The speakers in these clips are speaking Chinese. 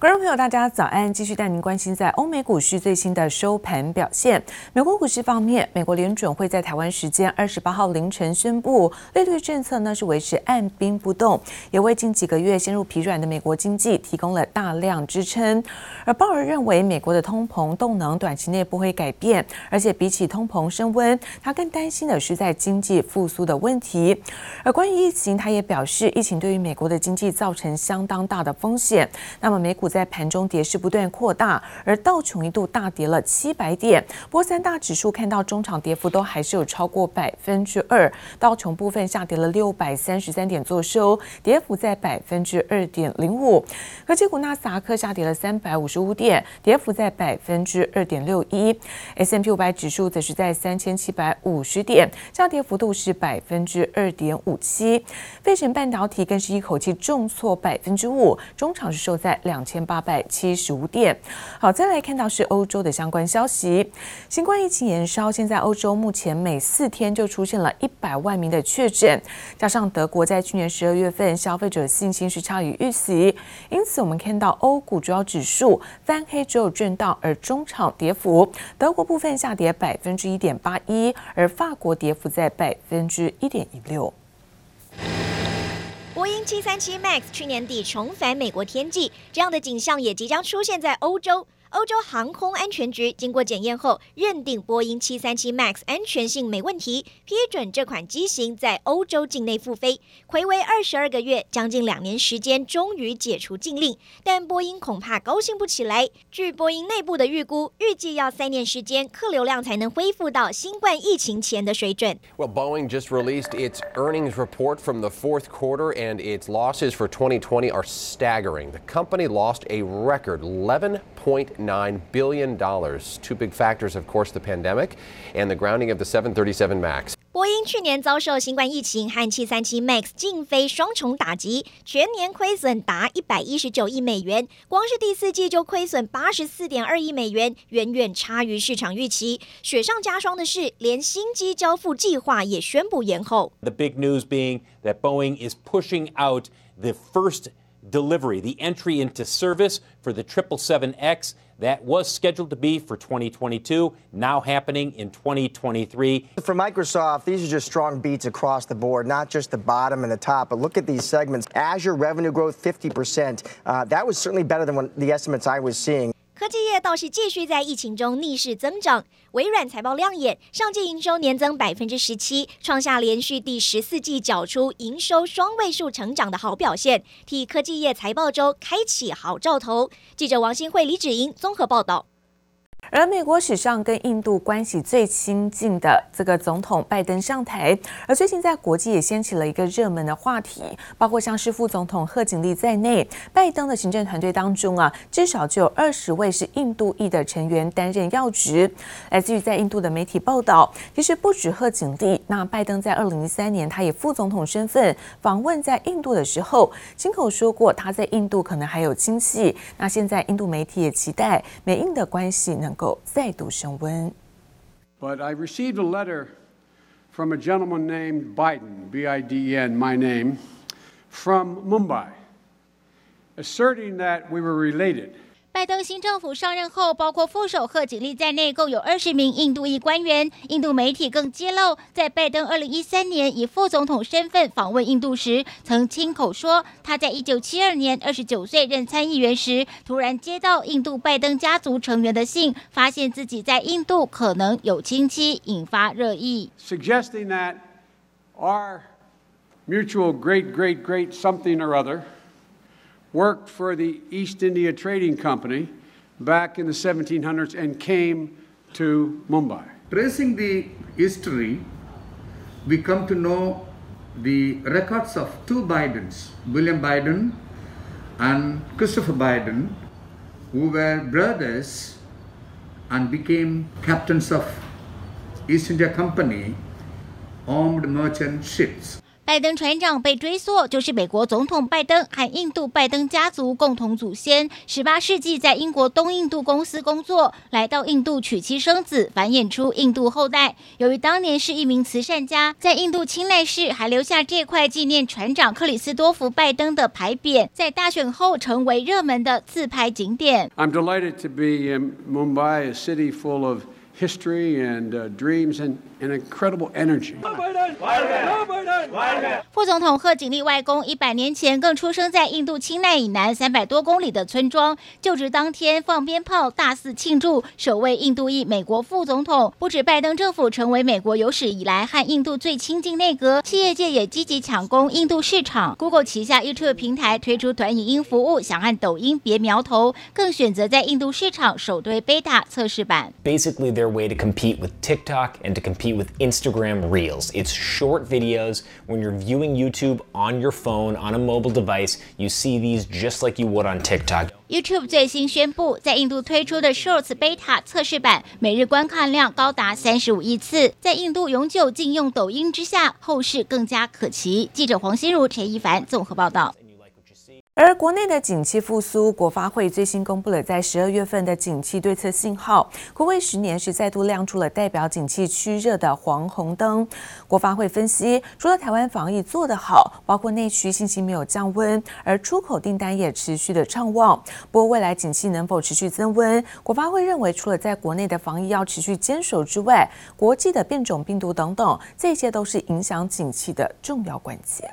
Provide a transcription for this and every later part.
观众朋友，大家早安！继续带您关心在欧美股市最新的收盘表现。美国股市方面，美国联准会在台湾时间二十八号凌晨宣布，利率政策呢是维持按兵不动，也为近几个月陷入疲软的美国经济提供了大量支撑。而鲍尔认为，美国的通膨动能短期内不会改变，而且比起通膨升温，他更担心的是在经济复苏的问题。而关于疫情，他也表示，疫情对于美国的经济造成相当大的风险。那么美股。在盘中跌势不断扩大，而道琼一度大跌了七百点。波三大指数看到中场跌幅都还是有超过百分之二，道琼部分下跌了六百三十三点作收，跌幅在百分之二点零五。科技股纳斯达克下跌了三百五十五点，跌幅在百分之二点六一。S M P 五百指数则是在三千七百五十点，下跌幅度是百分之二点五七。费城半导体更是一口气重挫百分之五，中场是收在两千。八百七十五点。好，再来看到是欧洲的相关消息。新冠疫情延烧，现在欧洲目前每四天就出现了一百万名的确诊，加上德国在去年十二月份消费者信心是差于预期，因此我们看到欧股主要指数翻黑只有震荡，而中场跌幅，德国部分下跌百分之一点八一，而法国跌幅在百分之一点一六。波音七三七 MAX 去年底重返美国天际，这样的景象也即将出现在欧洲。欧洲航空安全局经过检验后，认定波音737 MAX 安全性没问题，批准这款机型在欧洲境内复飞。睽违二十二个月，将近两年时间，终于解除禁令，但波音恐怕高兴不起来。据波音内部的预估，预计要三年时间，客流量才能恢复到新冠疫情前的水准。Well, Boeing just released its earnings report from the fourth quarter, and its losses for 2020 are staggering. The company lost a record 11. nine billion dollars. Two big factors, of course, the pandemic and the grounding of the 737 MAX. 波音去年遭受新冠疫情和737 MAX 禁飞双重打击，全年亏损达一百一十九亿美元，光是第四季就亏损八十四点二亿美元，远远差于市场预期。雪上加霜的是，连新机交付计划也宣布延后。The big news being that Boeing is pushing out the first delivery, the entry into service for the 777X. That was scheduled to be for 2022, now happening in 2023. For Microsoft, these are just strong beats across the board, not just the bottom and the top, but look at these segments. Azure revenue growth 50%. Uh, that was certainly better than the estimates I was seeing. 科技业倒是继续在疫情中逆势增长。微软财报亮眼，上季营收年增百分之十七，创下连续第十四季缴出营收双位数成长的好表现，替科技业财报周开启好兆头。记者王新慧、李芷莹综合报道。而美国史上跟印度关系最亲近的这个总统拜登上台，而最近在国际也掀起了一个热门的话题，包括像是副总统贺锦丽在内，拜登的行政团队当中啊，至少就有二十位是印度裔的成员担任要职。来自于在印度的媒体报道，其实不止贺锦丽，那拜登在二零一三年他以副总统身份访问在印度的时候，亲口说过他在印度可能还有亲戚。那现在印度媒体也期待美印的关系能。再度升温。But I received a letter from a gentleman named Biden, B-I-D-E-N, my name, from Mumbai, asserting that we were related. 拜登新政府上任后，包括副手贺锦丽在内，共有二十名印度裔官员。印度媒体更揭露，在拜登二零一三年以副总统身份访问印度时，曾亲口说，他在一九七二年二十九岁任参议员时，突然接到印度拜登家族成员的信，发现自己在印度可能有亲戚，引发热议。Suggesting that our mutual great great great something or other. Worked for the East India Trading Company back in the 1700s and came to Mumbai. Tracing the history, we come to know the records of two Bidens, William Biden and Christopher Biden, who were brothers and became captains of East India Company armed merchant ships. 拜登船长被追溯，就是美国总统拜登和印度拜登家族共同祖先。十八世纪在英国东印度公司工作，来到印度娶妻生子，繁衍出印度后代。由于当年是一名慈善家，在印度青睐市还留下这块纪念船长克里斯多福拜登的牌匾，在大选后成为热门的自拍景点。I'm delighted to be in Mumbai, a city full of history and dreams and an incredible energy. 副总统贺锦丽外公一百年前更出生在印度清奈以南三百多公里的村庄，就职当天放鞭炮大肆庆祝。首位印度裔美国副总统，不止拜登政府成为美国有史以来和印度最亲近内阁，企业界也积极抢攻印度市场。Google 旗下 YouTube 平台推出短影音服务，想和抖音别苗头，更选择在印度市场首推 Beta 测试版。Basically, their way to compete with TikTok and to compete with Instagram Reels. It's short videos. When you're viewing YouTube on your phone, on a mobile device, you see these just like you would on TikTok. YouTube 最新宣布，在印度推出的 Shorts Beta 测试版，每日观看量高达三十五亿次，在印度永久禁用抖音之下，后市更加可期。记者黄心如、陈一凡综合报道。 而国内的景气复苏，国发会最新公布了在十二月份的景气对策信号，国会十年是再度亮出了代表景气趋热的黄红灯。国发会分析，除了台湾防疫做得好，包括内需信心没有降温，而出口订单也持续的畅旺。不过未来景气能否持续增温，国发会认为除了在国内的防疫要持续坚守之外，国际的变种病毒等等，这些都是影响景气的重要关键。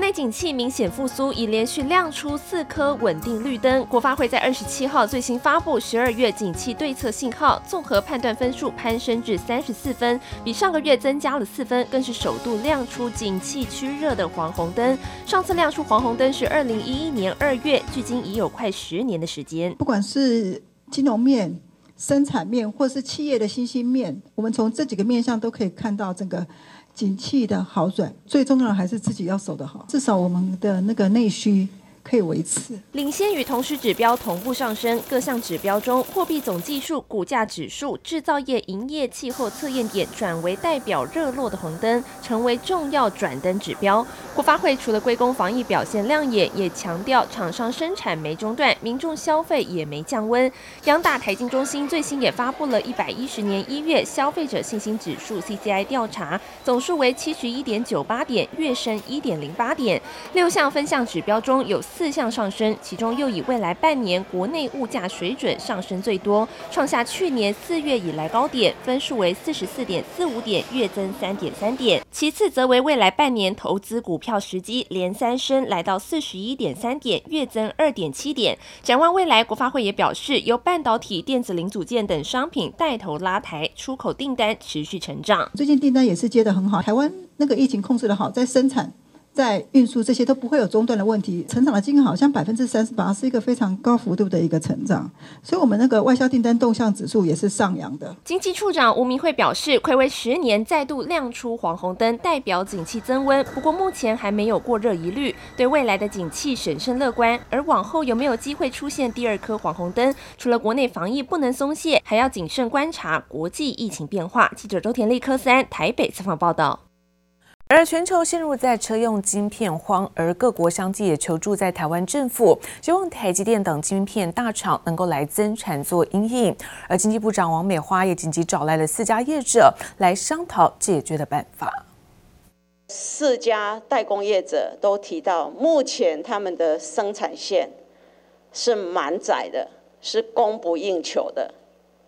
内景气明显复苏，已连续亮出四颗稳定绿灯。国发会在二十七号最新发布十二月景气对策信号，综合判断分数攀升至三十四分，比上个月增加了四分，更是首度亮出景气趋热的黄红灯。上次亮出黄红灯是二零一一年二月，距今已有快十年的时间。不管是金融面、生产面，或是企业的信心面，我们从这几个面向都可以看到整个。景气的好转，最重要的还是自己要守得好，至少我们的那个内需。可以维持，领先与同时指标同步上升。各项指标中，货币总计数、股价指数、制造业营业气候测验点转为代表热络的红灯，成为重要转灯指标。国发会除了归功防疫表现亮眼，也强调厂商生产没中断，民众消费也没降温。央大台经中心最新也发布了一百一十年一月消费者信心指数 CCI 调查，总数为七十一点九八点，月升一点零八点。六项分项指标中有四项上升，其中又以未来半年国内物价水准上升最多，创下去年四月以来高点，分数为四十四点四五点，月增三点三点。其次则为未来半年投资股票时机连三升，来到四十一点三点，月增二点七点。展望未来，国发会也表示，由半导体、电子零组件等商品带头拉抬，出口订单持续成长。最近订单也是接得很好，台湾那个疫情控制得好，在生产。在运输这些都不会有中断的问题，成长的金额好像百分之三十八，是一个非常高幅度的一个成长，所以我们那个外销订单动向指数也是上扬的。经济处长吴明慧表示，睽违十年再度亮出黄红灯，代表景气增温，不过目前还没有过热疑虑，对未来的景气审慎乐观。而往后有没有机会出现第二颗黄红灯，除了国内防疫不能松懈，还要谨慎观察国际疫情变化。记者周田丽科三台北采访报道。而全球陷入在车用晶片荒，而各国相继也求助在台湾政府，希望台积电等晶片大厂能够来增产做因应。而经济部长王美花也紧急找来了四家业者来商讨解决的办法。四家代工业者都提到，目前他们的生产线是满载的，是供不应求的。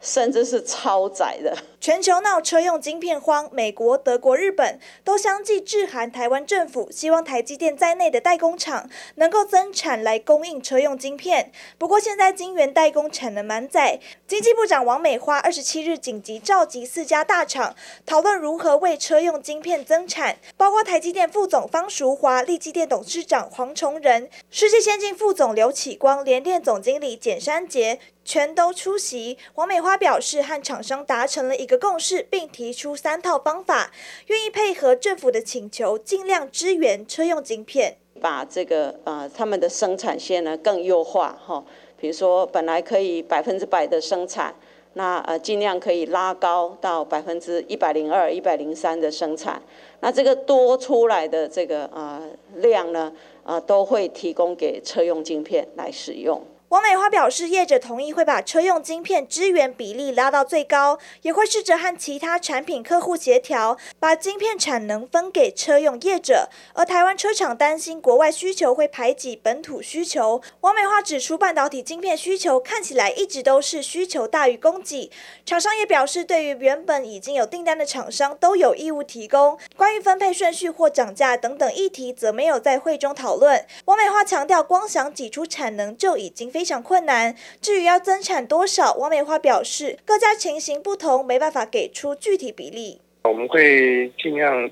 甚至是超载的。全球闹车用晶片荒，美国、德国、日本都相继致函台湾政府，希望台积电在内的代工厂能够增产来供应车用晶片。不过，现在晶圆代工产能满载，经济部长王美花二十七日紧急召集四家大厂，讨论如何为车用晶片增产，包括台积电副总方淑华、力积电董事长黄崇仁、世界先进副总刘启光、联电总经理简山杰。全都出席。王美花表示，和厂商达成了一个共识，并提出三套方法，愿意配合政府的请求，尽量支援车用晶片，把这个呃他们的生产线呢更优化哈。比如说，本来可以百分之百的生产，那呃尽量可以拉高到百分之一百零二、一百零三的生产。那这个多出来的这个呃量呢，呃都会提供给车用晶片来使用。王美花表示，业者同意会把车用晶片支援比例拉到最高，也会试着和其他产品客户协调，把晶片产能分给车用业者。而台湾车厂担心国外需求会排挤本土需求。王美花指出，半导体晶片需求看起来一直都是需求大于供给，厂商也表示，对于原本已经有订单的厂商都有义务提供。关于分配顺序或涨价等等议题，则没有在会中讨论。王美花强调，光想挤出产能就已经非。非常困难。至于要增产多少，王美花表示，各家情形不同，没办法给出具体比例。我们会尽量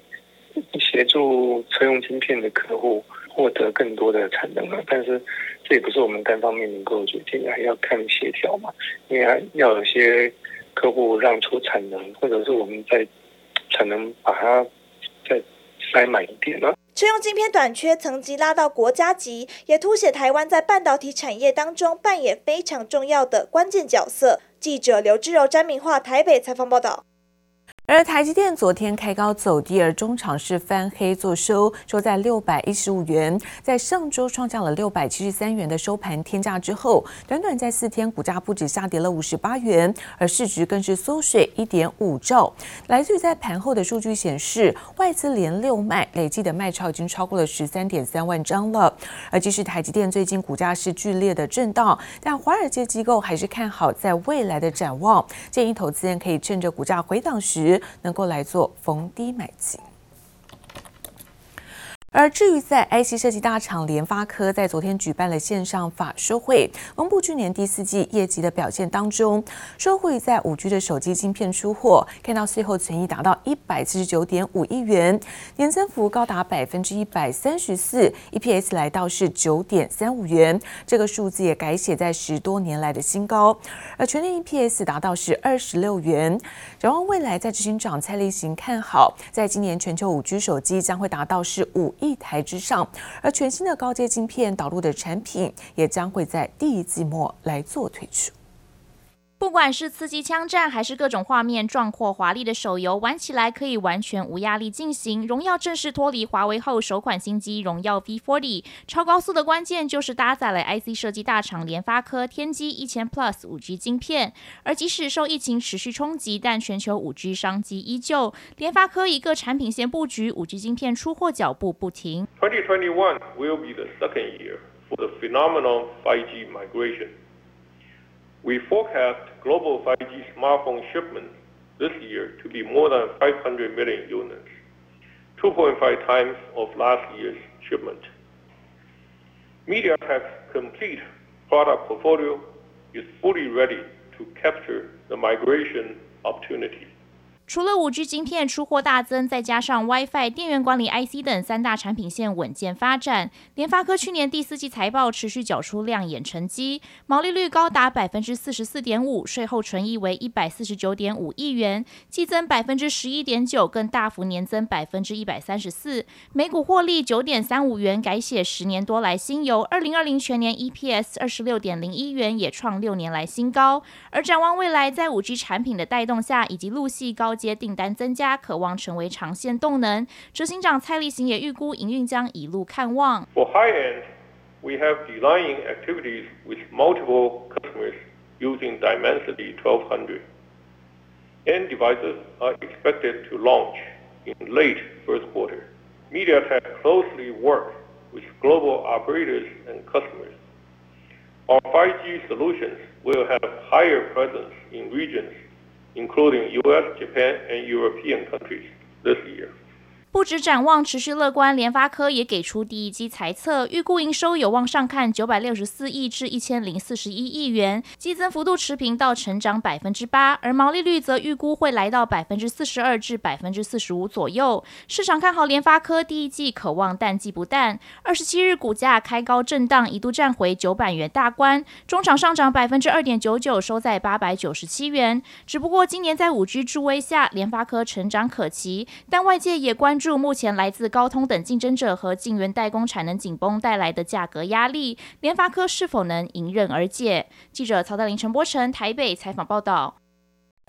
协助车用晶片的客户获得更多的产能啊，但是这也不是我们单方面能够决定，还要看协调嘛。因为要有些客户让出产能，或者是我们在产能把它再塞满一点呢。车用晶片短缺层级拉到国家级，也凸显台湾在半导体产业当中扮演非常重要的关键角色。记者刘志柔、詹明化台北采访报道。而台积电昨天开高走低，而中场是翻黑做收，收在六百一十五元，在上周创下了六百七十三元的收盘天价之后，短短在四天，股价不止下跌了五十八元，而市值更是缩水一点五兆。来自于在盘后的数据显示，外资连六卖，累计的卖超已经超过了十三点三万张了。而即使台积电最近股价是剧烈的震荡，但华尔街机构还是看好在未来的展望，建议投资人可以趁着股价回档时。能够来做逢低买进。而至于在 IC 设计大厂联发科，在昨天举办了线上法说会，公布去年第四季业绩的表现当中，受惠在五 G 的手机晶片出货，看到税后存益达到一百七十九点五亿元，年增幅高达百分之一百三十四，EPS 来到是九点三五元，这个数字也改写在十多年来的新高，而全年 EPS 达到是二十六元。展望未来，在执行长蔡力行看好，在今年全球五 G 手机将会达到是五。一台之上，而全新的高阶镜片导入的产品也将会在第一季末来做推出。不管是刺激枪战，还是各种画面壮阔华丽的手游，玩起来可以完全无压力进行。荣耀正式脱离华为后首款新机荣耀 V40，超高速的关键就是搭载了 IC 设计大厂联发科天玑一千 Plus 五 G 晶片。而即使受疫情持续冲击，但全球五 G 商机依旧，联发科一个产品线布局，五 G 晶片出货脚步不停。2021 will be the second year for the phenomenal 5G migration. We forecast global 5G smartphone shipments this year to be more than 500 million units, 2.5 times of last year's shipment. MediaTek's complete product portfolio is fully ready to capture the migration opportunity. 除了五 G 晶片出货大增，再加上 WiFi 电源管理 IC 等三大产品线稳健发展，联发科去年第四季财报持续缴出亮眼成绩，毛利率高达百分之四十四点五，税后纯益为一百四十九点五亿元，季增百分之十一点九，更大幅年增百分之一百三十四，每股获利九点三五元，改写十年多来新猷。二零二零全年 EPS 二十六点零一元，也创六年来新高。而展望未来，在五 G 产品的带动下，以及陆续高接订单增加，渴望成为长线动能。执行长蔡力行也预估营运将一路看旺。For high end, we have designing activities with multiple customers using Dimensity 1200. End devices are expected to launch in late first quarter. MediaTek closely work with global operators and customers. Our 5G solutions will have higher presence in regions. Including U.S., Japan, and European countries this year. 不止展望持续乐观，联发科也给出第一季财测，预估营收有望上看九百六十四亿至一千零四十一亿元，季增幅度持平到成长百分之八，而毛利率则预估会来到百分之四十二至百分之四十五左右。市场看好联发科第一季可望淡季不淡。二十七日股价开高震荡，一度站回九百元大关，中场上涨百分之二点九九，收在八百九十七元。只不过今年在五 G 助威下，联发科成长可期，但外界也关。注目前来自高通等竞争者和晶圆代工产能紧绷带来的价格压力，联发科是否能迎刃而解？记者曹德林、陈柏成台北采访报道。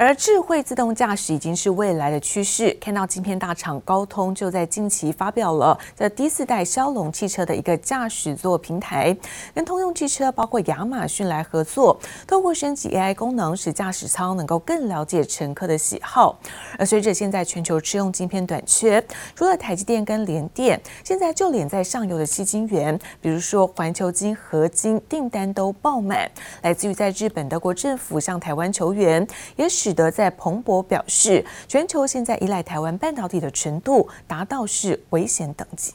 而智慧自动驾驶已经是未来的趋势。看到晶片大厂高通就在近期发表了这第四代骁龙汽车的一个驾驶座平台，跟通用汽车包括亚马逊来合作，透过升级 AI 功能，使驾驶舱能够更了解乘客的喜好。而随着现在全球车用晶片短缺，除了台积电跟联电，现在就连在上游的矽晶圆，比如说环球晶、合晶订单都爆满，来自于在日本、德国政府向台湾求援，也使使得在彭博表示，全球现在依赖台湾半导体的程度达到是危险等级。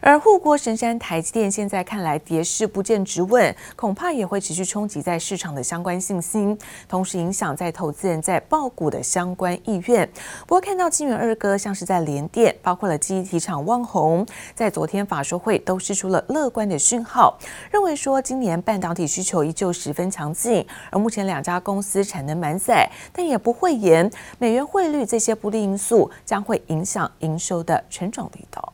而护国神山台积电现在看来跌势不见止稳，恐怕也会持续冲击在市场的相关信心，同时影响在投资人在报股的相关意愿。不过看到金圆二哥像是在联电，包括了记忆体厂旺宏，在昨天法说会都释出了乐观的讯号，认为说今年半导体需求依旧十分强劲，而目前两家公司产能满载，但也不会言美元汇率这些不利因素将会影响营收的成长力道。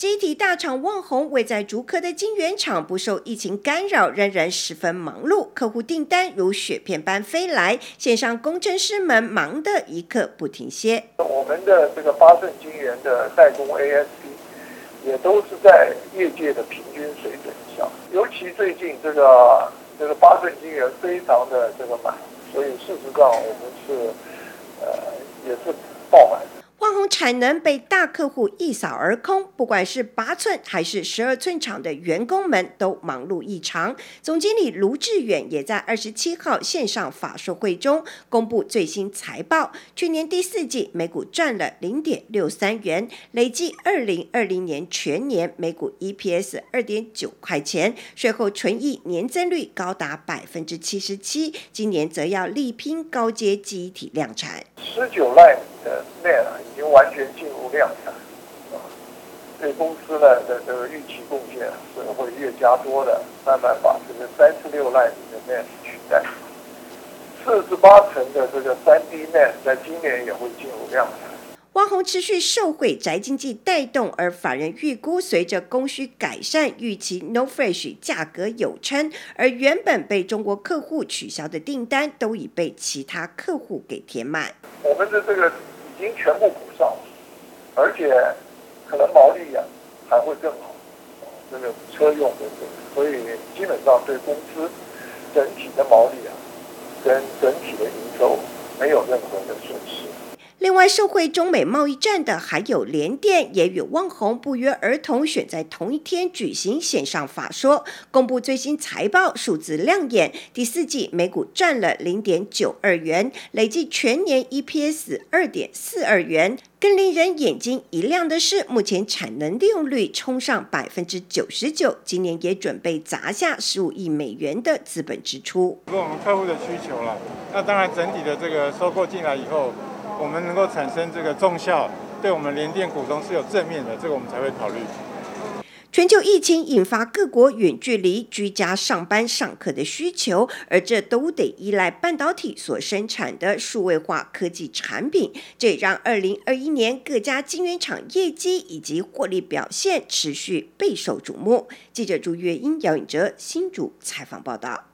机体大厂旺宏位在竹科的晶圆厂不受疫情干扰，仍然十分忙碌，客户订单如雪片般飞来，线上工程师们忙得一刻不停歇。我们的这个八寸晶圆的代工 ASP 也都是在业界的平均水准以上，尤其最近这个这个八寸晶圆非常的这个满，所以事实上我们是呃也是爆满。旺宏产能被大客户一扫而空，不管是八寸还是十二寸厂的员工们都忙碌异常。总经理卢志远也在二十七号线上法说会中公布最新财报，去年第四季每股赚了零点六三元，累计二零二零年全年每股 EPS 二点九块钱，税后纯益年增率高达百分之七十七，今年则要力拼高阶记忆体量产。十九奈米的 NAND 已经完全进入量产，啊，对公司呢的这个预期贡献是会越加多的，慢慢把这个三十六奈米的 NAND 取代，四十八层的这个三 D NAND 在今年也会进入量产。汪宏持续受惠宅经济带动，而法人预估随着供需改善，预期 NOR Flash 价格有撑，而原本被中国客户取消的订单都已被其他客户给填满。我们的这个已经全部而且可能毛利啊还会更好，这个车用的，所以基本上对公司整体的毛利啊跟整体的营收没有任何的损失。另外，受惠中美贸易战的还有联电，也与旺宏不约而同选在同一天举行线上法说，公布最新财报，数字亮眼。第四季每股赚了零点九二元，累计全年 EPS 二点四二元。更令人眼睛一亮的是，目前产能利用率冲上百分之九十九，今年也准备砸下十五亿美元的资本支出。是我们客户的需求了，那当然整体的这个收购进来以后。我们能够产生这个重效，对我们联电股东是有正面的，这个我们才会考虑。全球疫情引发各国远距离居家上班上课的需求，而这都得依赖半导体所生产的数位化科技产品，这也让二零二一年各家晶圆厂业绩以及获利表现持续备受瞩目。记者朱月英、姚颖哲新竹采访报道。